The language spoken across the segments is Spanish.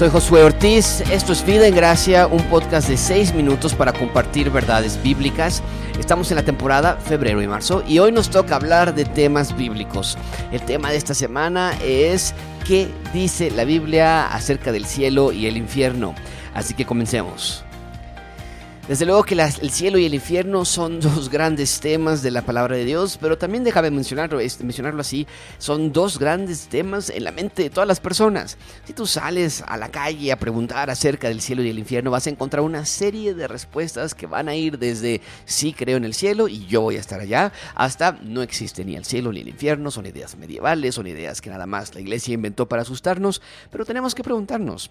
Soy Josué Ortiz, esto es Vida en Gracia, un podcast de 6 minutos para compartir verdades bíblicas. Estamos en la temporada febrero y marzo y hoy nos toca hablar de temas bíblicos. El tema de esta semana es ¿qué dice la Biblia acerca del cielo y el infierno? Así que comencemos. Desde luego que el cielo y el infierno son dos grandes temas de la palabra de Dios, pero también déjame mencionarlo, este, mencionarlo así, son dos grandes temas en la mente de todas las personas. Si tú sales a la calle a preguntar acerca del cielo y el infierno, vas a encontrar una serie de respuestas que van a ir desde sí creo en el cielo y yo voy a estar allá, hasta no existe ni el cielo ni el infierno, son ideas medievales, son ideas que nada más la iglesia inventó para asustarnos, pero tenemos que preguntarnos,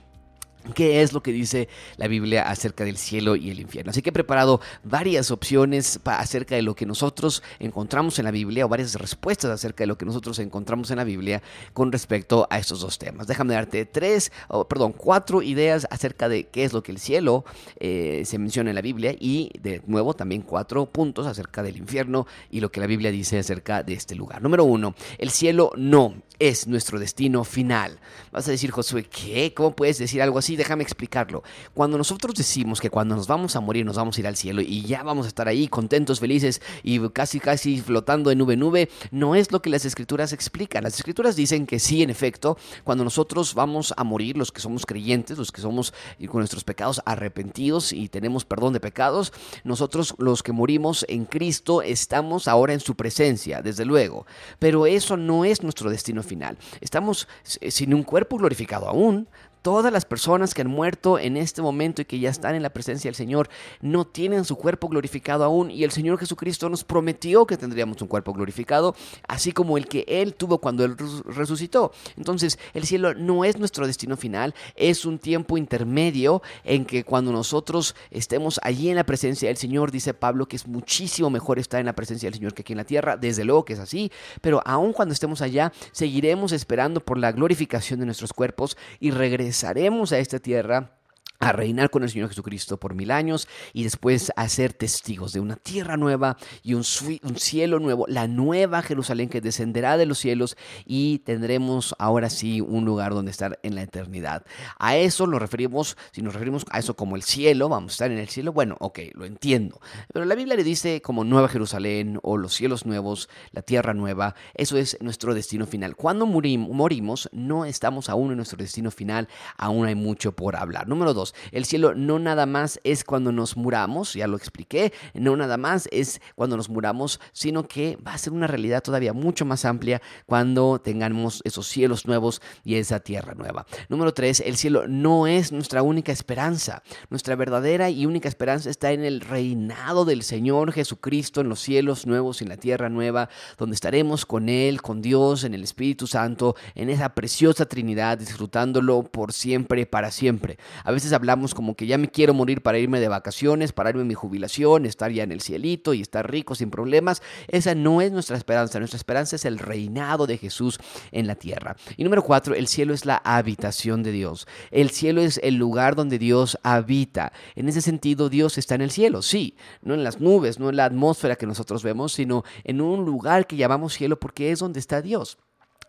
qué es lo que dice la Biblia acerca del cielo y el infierno. Así que he preparado varias opciones acerca de lo que nosotros encontramos en la Biblia o varias respuestas acerca de lo que nosotros encontramos en la Biblia con respecto a estos dos temas. Déjame darte tres, perdón, cuatro ideas acerca de qué es lo que el cielo eh, se menciona en la Biblia y de nuevo también cuatro puntos acerca del infierno y lo que la Biblia dice acerca de este lugar. Número uno, el cielo no es nuestro destino final. Vas a decir, Josué, ¿qué? ¿Cómo puedes decir algo así? Déjame explicarlo. Cuando nosotros decimos que cuando nos vamos a morir nos vamos a ir al cielo y ya vamos a estar ahí contentos, felices y casi casi flotando de nube en nube, no es lo que las escrituras explican. Las escrituras dicen que sí, en efecto, cuando nosotros vamos a morir, los que somos creyentes, los que somos con nuestros pecados arrepentidos y tenemos perdón de pecados, nosotros los que morimos en Cristo estamos ahora en su presencia, desde luego. Pero eso no es nuestro destino final. Estamos sin un cuerpo glorificado aún, Todas las personas que han muerto en este momento y que ya están en la presencia del Señor no tienen su cuerpo glorificado aún y el Señor Jesucristo nos prometió que tendríamos un cuerpo glorificado, así como el que Él tuvo cuando Él resucitó. Entonces el cielo no es nuestro destino final, es un tiempo intermedio en que cuando nosotros estemos allí en la presencia del Señor, dice Pablo que es muchísimo mejor estar en la presencia del Señor que aquí en la tierra, desde luego que es así, pero aun cuando estemos allá, seguiremos esperando por la glorificación de nuestros cuerpos y regresaremos regresaremos a esta tierra a reinar con el Señor Jesucristo por mil años y después a ser testigos de una tierra nueva y un, cielo nuevo, la nueva Jerusalén que descenderá de los cielos y tendremos ahora sí un lugar donde estar en la eternidad. A eso lo referimos, si nos referimos a eso como el cielo, vamos a estar en el cielo, bueno, ok, lo entiendo. Pero la Biblia le dice como nueva Jerusalén o los cielos nuevos, la tierra nueva, eso es nuestro destino final. Cuando morimos, no estamos aún en nuestro destino final, aún hay mucho por hablar. Número dos, el cielo no nada más es cuando nos muramos, ya lo expliqué, no nada más es cuando nos muramos, sino que va a ser una realidad todavía mucho más amplia cuando tengamos esos cielos nuevos y esa tierra nueva. Número tres, el cielo no es nuestra única esperanza. Nuestra verdadera y única esperanza está en el reinado del Señor Jesucristo en los cielos nuevos y en la tierra nueva, donde estaremos con Él, con Dios, en el Espíritu Santo, en esa preciosa Trinidad, disfrutándolo por siempre, para siempre. A veces hablamos como que ya me quiero morir para irme de vacaciones, para irme a mi jubilación, estar ya en el cielito y estar rico sin problemas. Esa no es nuestra esperanza. Nuestra esperanza es el reinado de Jesús en la tierra. Y número cuatro, el cielo es la habitación de Dios. El cielo es el lugar donde Dios habita. En ese sentido, Dios está en el cielo, sí, no en las nubes, no en la atmósfera que nosotros vemos, sino en un lugar que llamamos cielo porque es donde está Dios.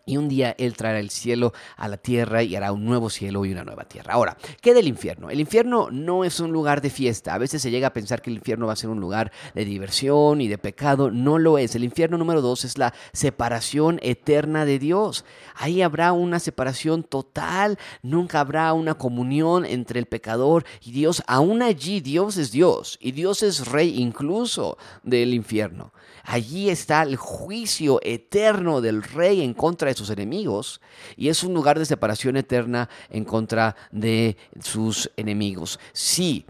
Y un día Él traerá el cielo a la tierra y hará un nuevo cielo y una nueva tierra. Ahora, ¿qué del infierno? El infierno no es un lugar de fiesta. A veces se llega a pensar que el infierno va a ser un lugar de diversión y de pecado. No lo es. El infierno número dos es la separación eterna de Dios. Ahí habrá una separación total. Nunca habrá una comunión entre el pecador y Dios. Aún allí Dios es Dios y Dios es rey incluso del infierno. Allí está el juicio eterno del rey en contra de sus enemigos y es un lugar de separación eterna en contra de sus enemigos. Si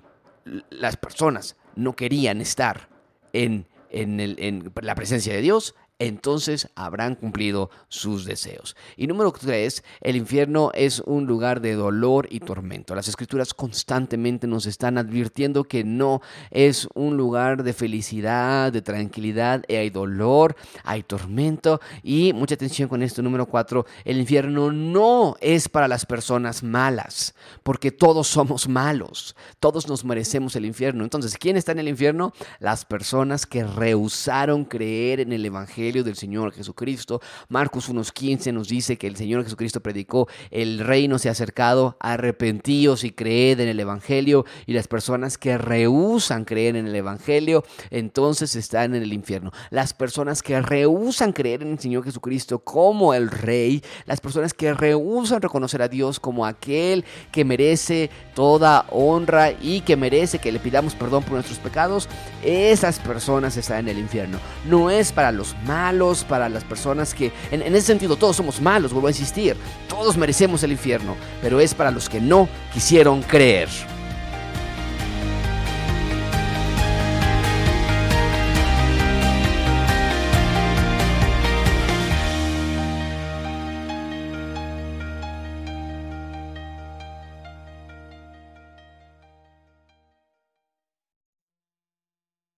las personas no querían estar en, en la presencia de Dios, entonces habrán cumplido sus deseos. Y número tres, el infierno es un lugar de dolor y tormento. Las escrituras constantemente nos están advirtiendo que no es un lugar de felicidad, de tranquilidad, hay dolor, hay tormento. Y mucha atención con esto, número cuatro, el infierno no es para las personas malas, porque todos somos malos, todos nos merecemos el infierno. Entonces, ¿quién está en el infierno? Las personas que rehusaron creer en el Evangelio Del Señor Jesucristo. Marcos 1.15 nos dice que el Señor Jesucristo predicó, el reino se ha acercado, arrepentíos y creed en el Evangelio, y las personas que rehusan creer en el Evangelio, entonces están en el infierno. Las personas que rehusan creer en el Señor Jesucristo como el Rey, las personas que rehusan reconocer a Dios como aquel que merece toda honra y que merece que le pidamos perdón por nuestros pecados, esas personas están en el infierno. No es para los malos, para las personas que, en, ese sentido, todos somos malos, vuelvo a insistir, todos merecemos el infierno, pero es para los que no quisieron creer.